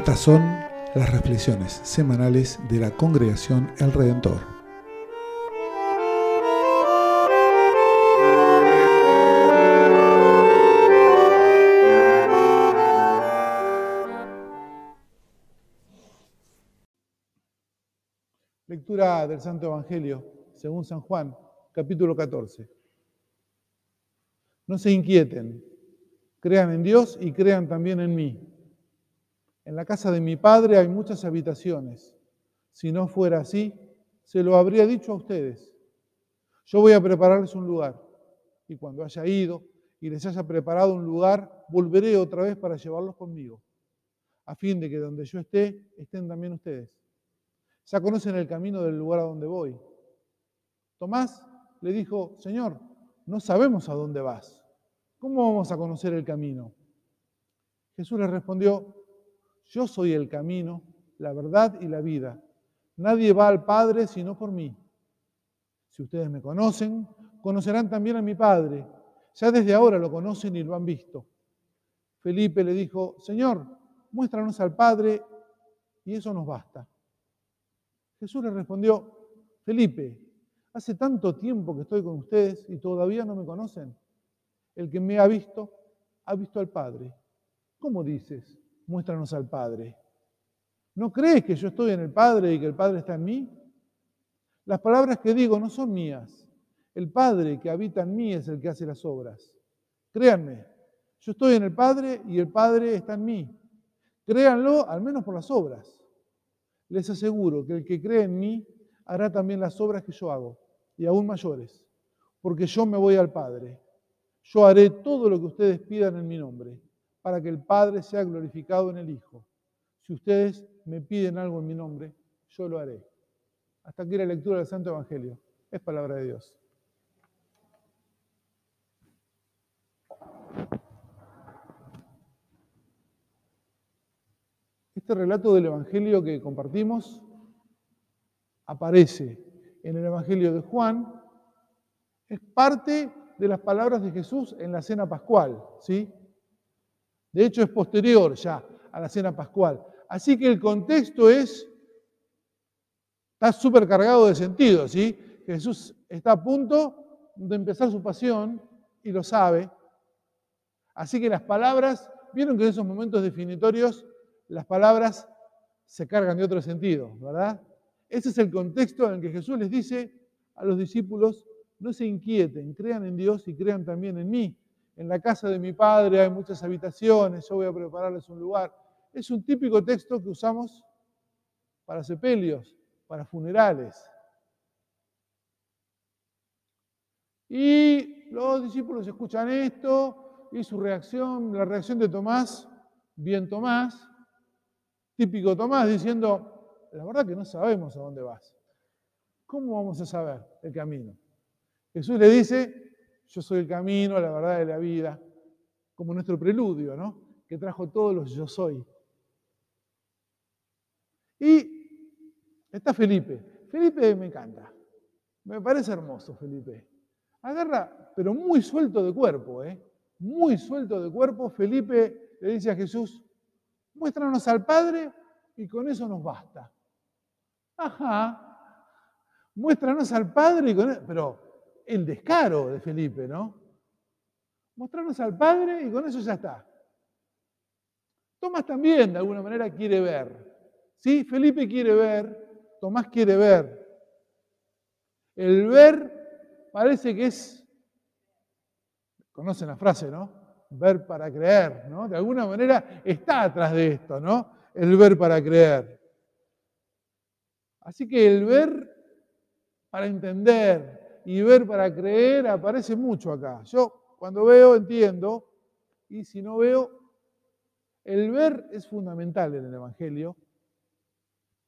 Estas son las reflexiones semanales de la congregación El Redentor. Lectura del Santo Evangelio, según San Juan, capítulo 14. No se inquieten, crean en Dios y crean también en mí. En la casa de mi Padre hay muchas habitaciones. Si no fuera así, se lo habría dicho a ustedes. Yo voy a prepararles un lugar. Y cuando haya ido y les haya preparado un lugar, volveré otra vez para llevarlos conmigo, a fin de que donde yo esté, estén también ustedes. Ya conocen el camino del lugar a donde voy. Tomás le dijo, Señor, no sabemos a dónde vas. ¿Cómo vamos a conocer el camino? Jesús le respondió, yo soy el camino, la verdad y la vida. Nadie va al Padre sino por mí. Si ustedes me conocen, conocerán también a mi Padre. Ya desde ahora lo conocen y lo han visto. Felipe le dijo, Señor, muéstranos al Padre y eso nos basta. Jesús le respondió, Felipe, hace tanto tiempo que estoy con ustedes y todavía no me conocen. El que me ha visto, ha visto al Padre. ¿Cómo dices? Muéstranos al Padre. ¿No crees que yo estoy en el Padre y que el Padre está en mí? Las palabras que digo no son mías. El Padre que habita en mí es el que hace las obras. Créanme, yo estoy en el Padre y el Padre está en mí. Créanlo al menos por las obras. Les aseguro que el que cree en mí hará también las obras que yo hago, y aún mayores, porque yo me voy al Padre. Yo haré todo lo que ustedes pidan en mi nombre para que el Padre sea glorificado en el Hijo. Si ustedes me piden algo en mi nombre, yo lo haré. Hasta aquí la lectura del Santo Evangelio. Es palabra de Dios. Este relato del Evangelio que compartimos aparece en el Evangelio de Juan. Es parte de las palabras de Jesús en la cena pascual, ¿sí? De hecho, es posterior ya a la cena pascual. Así que el contexto es, está súper cargado de sentido. Jesús está a punto de empezar su pasión y lo sabe. Así que las palabras, vieron que en esos momentos definitorios las palabras se cargan de otro sentido, ¿verdad? Ese es el contexto en el que Jesús les dice a los discípulos, no se inquieten, crean en Dios y crean también en mí en la casa de mi padre hay muchas habitaciones, yo voy a prepararles un lugar. Es un típico texto que usamos para sepelios, para funerales. Y los discípulos escuchan esto y su reacción, la reacción de Tomás, bien Tomás, típico Tomás, diciendo, la verdad que no sabemos a dónde vas. ¿Cómo vamos a saber el camino? Jesús le dice, yo soy el camino, la verdad y la vida, como nuestro preludio, ¿no? Que trajo todos los yo soy. Y está Felipe. Felipe me encanta. Me parece hermoso, Felipe. Agarra, pero muy suelto de cuerpo, ¿eh? Muy suelto de cuerpo. Felipe le dice a Jesús, muéstranos al Padre y con eso nos basta. Ajá. Muéstranos al Padre y con eso. Pero el descaro de Felipe, ¿no? Mostrarnos al Padre y con eso ya está. Tomás también de alguna manera quiere ver. ¿Sí? Felipe quiere ver, Tomás quiere ver. El ver parece que es, conocen la frase, ¿no? Ver para creer, ¿no? De alguna manera está atrás de esto, ¿no? El ver para creer. Así que el ver para entender, y ver para creer aparece mucho acá. Yo cuando veo entiendo y si no veo, el ver es fundamental en el Evangelio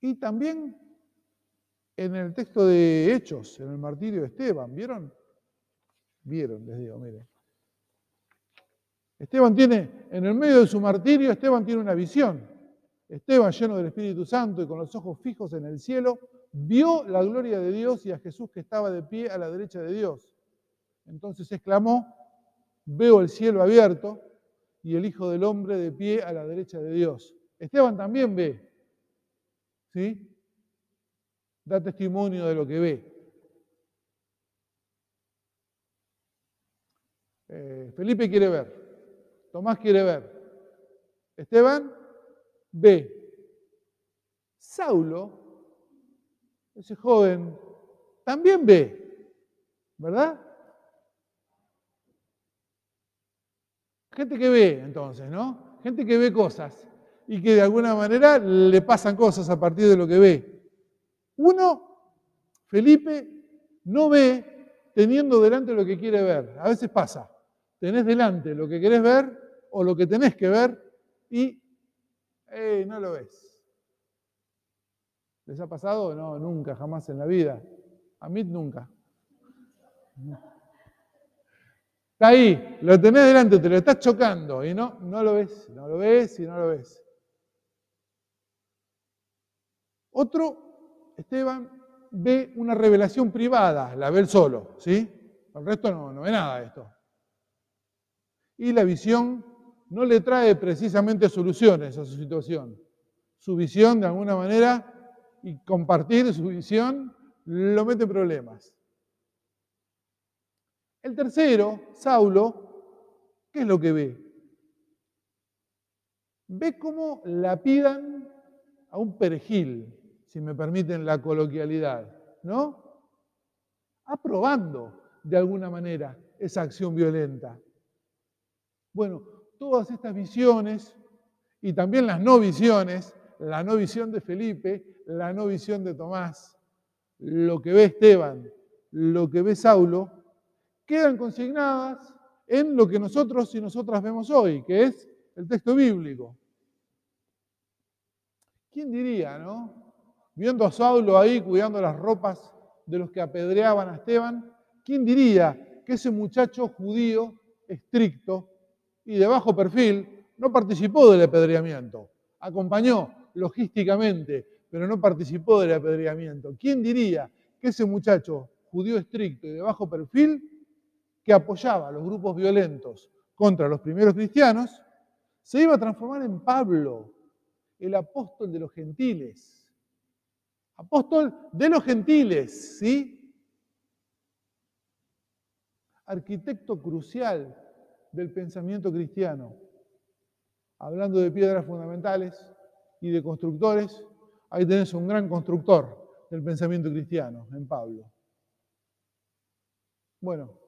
y también en el texto de Hechos, en el martirio de Esteban, ¿vieron? Vieron, les digo, miren. Esteban tiene, en el medio de su martirio, Esteban tiene una visión. Esteban, lleno del Espíritu Santo y con los ojos fijos en el cielo, vio la gloria de Dios y a Jesús que estaba de pie a la derecha de Dios. Entonces exclamó, veo el cielo abierto y el Hijo del Hombre de pie a la derecha de Dios. Esteban también ve, ¿sí? Da testimonio de lo que ve. Eh, Felipe quiere ver, Tomás quiere ver, Esteban ve. Saulo, ese joven, también ve, ¿verdad? Gente que ve entonces, ¿no? Gente que ve cosas y que de alguna manera le pasan cosas a partir de lo que ve. Uno, Felipe, no ve teniendo delante lo que quiere ver. A veces pasa tenés delante lo que querés ver o lo que tenés que ver y eh, no lo ves. ¿Les ha pasado? No, nunca, jamás en la vida. A mí nunca. Está ahí, lo tenés delante, te lo estás chocando y no, no lo ves, no lo ves y no lo ves. Otro, Esteban, ve una revelación privada, la ve él solo, ¿sí? El resto no, no ve nada de esto y la visión no le trae precisamente soluciones a su situación. Su visión, de alguna manera, y compartir su visión, lo mete en problemas. El tercero, Saulo, ¿qué es lo que ve? Ve cómo lapidan a un perejil, si me permiten la coloquialidad, ¿no? Aprobando, de alguna manera, esa acción violenta. Bueno, todas estas visiones y también las no visiones, la no visión de Felipe, la no visión de Tomás, lo que ve Esteban, lo que ve Saulo, quedan consignadas en lo que nosotros y nosotras vemos hoy, que es el texto bíblico. ¿Quién diría, no? Viendo a Saulo ahí cuidando las ropas de los que apedreaban a Esteban, ¿quién diría que ese muchacho judío estricto, y de bajo perfil, no participó del apedreamiento. Acompañó logísticamente, pero no participó del apedreamiento. ¿Quién diría que ese muchacho judío estricto y de bajo perfil, que apoyaba a los grupos violentos contra los primeros cristianos, se iba a transformar en Pablo, el apóstol de los gentiles? Apóstol de los gentiles, ¿sí? Arquitecto crucial del pensamiento cristiano. Hablando de piedras fundamentales y de constructores, ahí tenés un gran constructor del pensamiento cristiano, en Pablo. Bueno,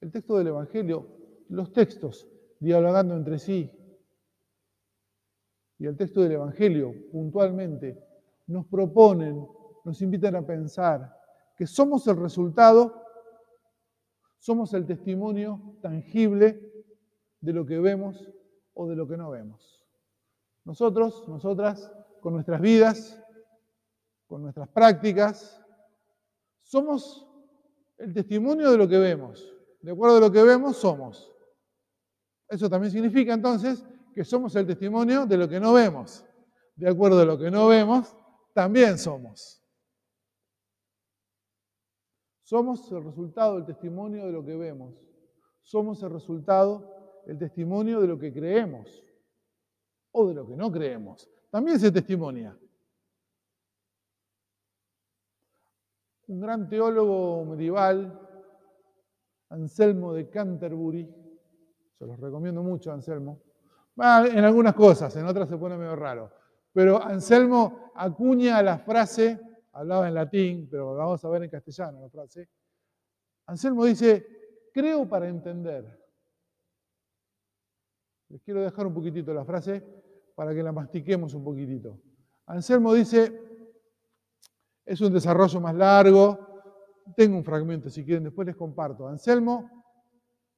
el texto del Evangelio, los textos dialogando entre sí, y el texto del Evangelio puntualmente nos proponen, nos invitan a pensar que somos el resultado somos el testimonio tangible de lo que vemos o de lo que no vemos. Nosotros, nosotras, con nuestras vidas, con nuestras prácticas, somos el testimonio de lo que vemos. De acuerdo a lo que vemos, somos. Eso también significa entonces que somos el testimonio de lo que no vemos. De acuerdo a lo que no vemos, también somos. Somos el resultado del testimonio de lo que vemos. Somos el resultado, el testimonio de lo que creemos o de lo que no creemos. También se testimonia. Un gran teólogo medieval, Anselmo de Canterbury, se los recomiendo mucho, Anselmo. en algunas cosas, en otras se pone medio raro. Pero Anselmo acuña la frase hablaba en latín, pero vamos a ver en castellano la frase. Anselmo dice, creo para entender. Les quiero dejar un poquitito la frase para que la mastiquemos un poquitito. Anselmo dice, es un desarrollo más largo, tengo un fragmento si quieren, después les comparto. Anselmo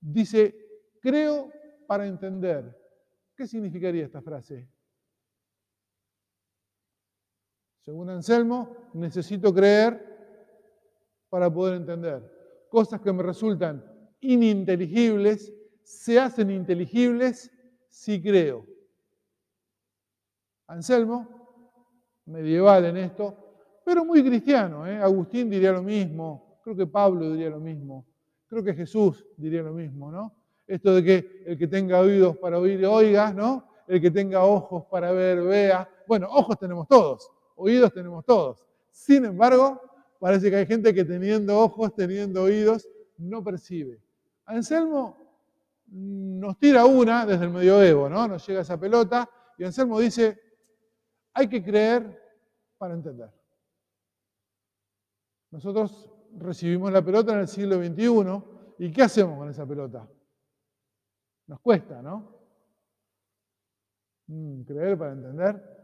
dice, creo para entender. ¿Qué significaría esta frase? Según Anselmo, necesito creer para poder entender. Cosas que me resultan ininteligibles se hacen inteligibles si creo. Anselmo, medieval en esto, pero muy cristiano. ¿eh? Agustín diría lo mismo, creo que Pablo diría lo mismo, creo que Jesús diría lo mismo, ¿no? Esto de que el que tenga oídos para oír, oiga, ¿no? El que tenga ojos para ver, vea. Bueno, ojos tenemos todos, oídos tenemos todos. Sin embargo, parece que hay gente que teniendo ojos, teniendo oídos, no percibe. Anselmo nos tira una desde el medioevo, ¿no? Nos llega esa pelota y Anselmo dice, hay que creer para entender. Nosotros recibimos la pelota en el siglo XXI y ¿qué hacemos con esa pelota? Nos cuesta, ¿no? Mm, creer para entender.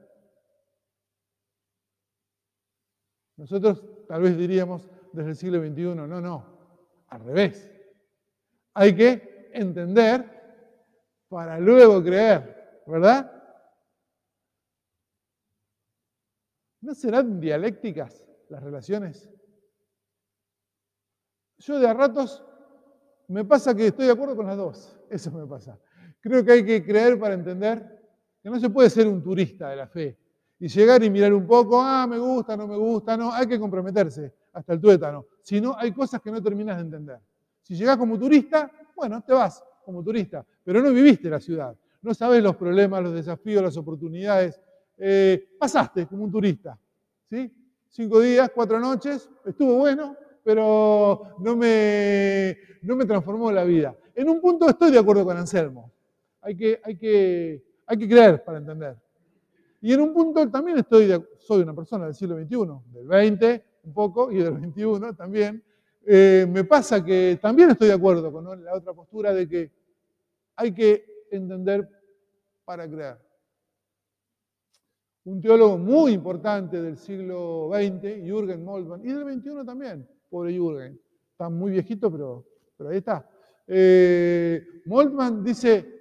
Nosotros tal vez diríamos desde el siglo XXI, no, no, al revés. Hay que entender para luego creer, ¿verdad? ¿No serán dialécticas las relaciones? Yo de a ratos me pasa que estoy de acuerdo con las dos. Eso me pasa. Creo que hay que creer para entender que no se puede ser un turista de la fe y llegar y mirar un poco, ah, me gusta, no me gusta, no, hay que comprometerse hasta el tuétano. Si no, hay cosas que no terminas de entender. Si llegás como turista, bueno, te vas como turista, pero no viviste la ciudad, no sabes los problemas, los desafíos, las oportunidades. Eh, pasaste como un turista, ¿sí? Cinco días, cuatro noches, estuvo bueno, pero no me, no me transformó la vida. En un punto estoy de acuerdo con Anselmo. Hay que, hay que, hay que creer para entender. Y en un punto también estoy, de, soy una persona del siglo XXI, del 20 un poco y del 21 también. Eh, me pasa que también estoy de acuerdo con la otra postura de que hay que entender para creer. Un teólogo muy importante del siglo XX, Jürgen Moltmann, y del XXI también, pobre Jürgen. Está muy viejito, pero, pero ahí está. Eh, Moltmann dice,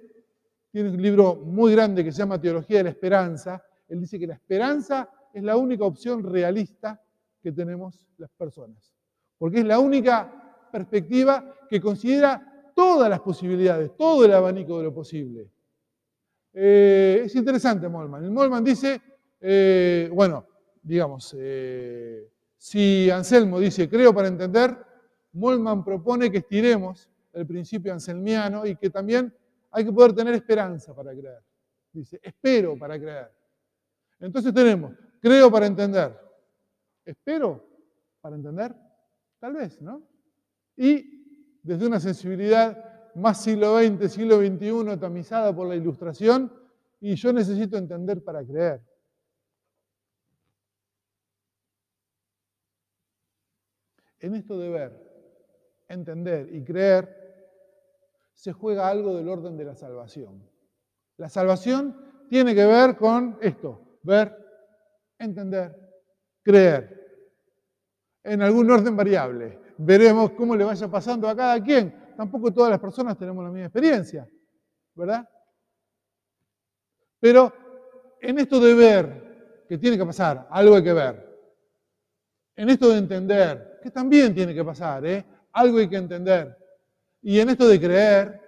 tiene un libro muy grande que se llama Teología de la Esperanza. Él dice que la esperanza es la única opción realista que tenemos las personas. Porque es la única perspectiva que considera todas las posibilidades, todo el abanico de lo posible. Eh, es interesante Molman. El Molman dice, eh, bueno, digamos, si Anselmo dice, creo para entender, Molman propone que estiremos el principio anselmiano y que también hay que poder tener esperanza para creer. Dice, espero para creer. Entonces tenemos, creo para entender. Espero para entender, tal vez, ¿no? Y desde una sensibilidad más siglo XX, siglo XXI, tamizada por la ilustración, y yo necesito entender para creer. En esto de ver, entender y creer, se juega algo del orden de la salvación. La salvación tiene que ver con esto, ver, entender, creer. En algún orden variable. Veremos cómo le vaya pasando a cada quien. Tampoco todas las personas tenemos la misma experiencia, ¿verdad? Pero en esto de ver, que tiene que pasar, algo hay que ver. En esto de entender, que también tiene que pasar, ¿eh? Algo hay que entender. Y en esto de creer,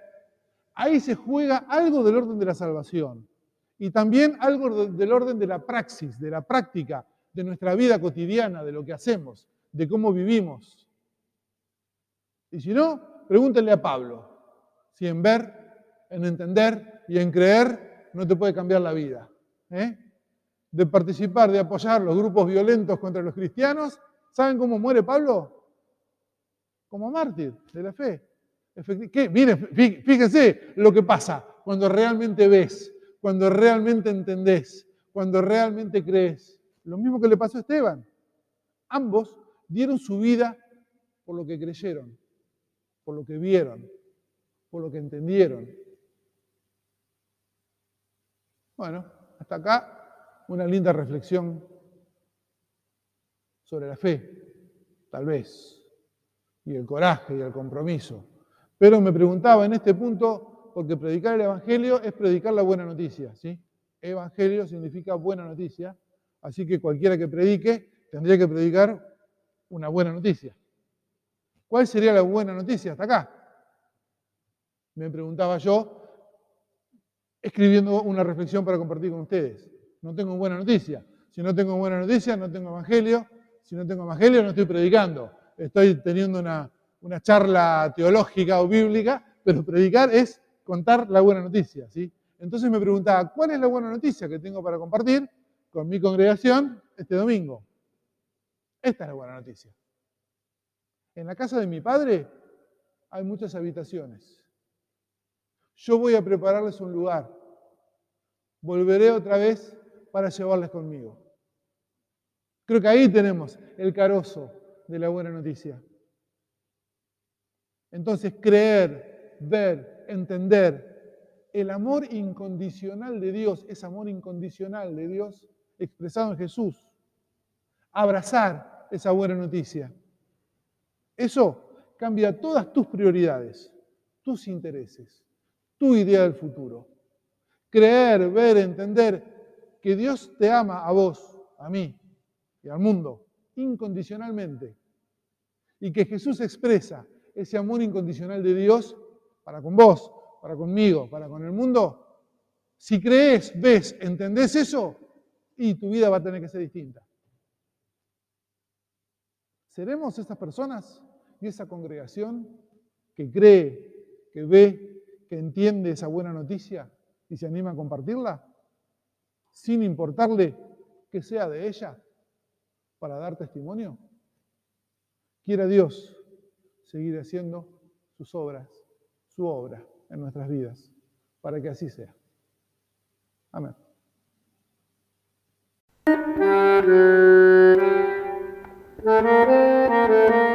ahí se juega algo del orden de la salvación. Y también algo del orden de la praxis, de la práctica, de nuestra vida cotidiana, de lo que hacemos, de cómo vivimos. Y si no, pregúntenle a Pablo si en ver, en entender y en creer no te puede cambiar la vida. ¿eh? De participar, de apoyar los grupos violentos contra los cristianos ¿Saben cómo muere Pablo? Como mártir de la fe. ¿Qué? Miren, fíjense lo que pasa cuando realmente ves, cuando realmente entendés, cuando realmente crees. Lo mismo que le pasó a Esteban. Ambos dieron su vida por lo que creyeron, por lo que vieron, por lo que entendieron. Bueno, hasta acá una linda reflexión sobre la fe, tal vez, y el coraje y el compromiso. Pero me preguntaba en este punto, porque predicar el Evangelio es predicar la buena noticia, ¿sí? Evangelio significa buena noticia, así que cualquiera que predique tendría que predicar una buena noticia. ¿Cuál sería la buena noticia hasta acá? Me preguntaba yo, escribiendo una reflexión para compartir con ustedes. No tengo buena noticia. Si no tengo buena noticia, no tengo evangelio, si no tengo evangelio no estoy predicando, estoy teniendo una, charla teológica o bíblica, pero predicar es contar la buena noticia, ¿sí? Entonces me preguntaba, ¿cuál es la buena noticia que tengo para compartir con mi congregación este domingo? Esta es la buena noticia. En la casa de mi padre hay muchas habitaciones. Yo voy a prepararles un lugar. Volveré otra vez para llevarles conmigo. Creo que ahí tenemos el carozo de la buena noticia. Entonces, creer, ver, entender el amor incondicional de Dios, ese amor incondicional de Dios expresado en Jesús. Abrazar esa buena noticia. Eso cambia todas tus prioridades, tus intereses, tu idea del futuro. Creer, ver, entender que Dios te ama a vos, a mí y al mundo, incondicionalmente. Y que Jesús expresa ese amor incondicional de Dios para con vos, para conmigo, para con el mundo. Si crees, ves, entendés eso, y tu vida va a tener que ser distinta. ¿Seremos esas personas y esa congregación que cree, que ve, que entiende esa buena noticia y se anima a compartirla, sin importarle que sea de ella, para dar testimonio? Quiera Dios seguir haciendo sus obras, su obra en nuestras vidas, para que así sea. Amén.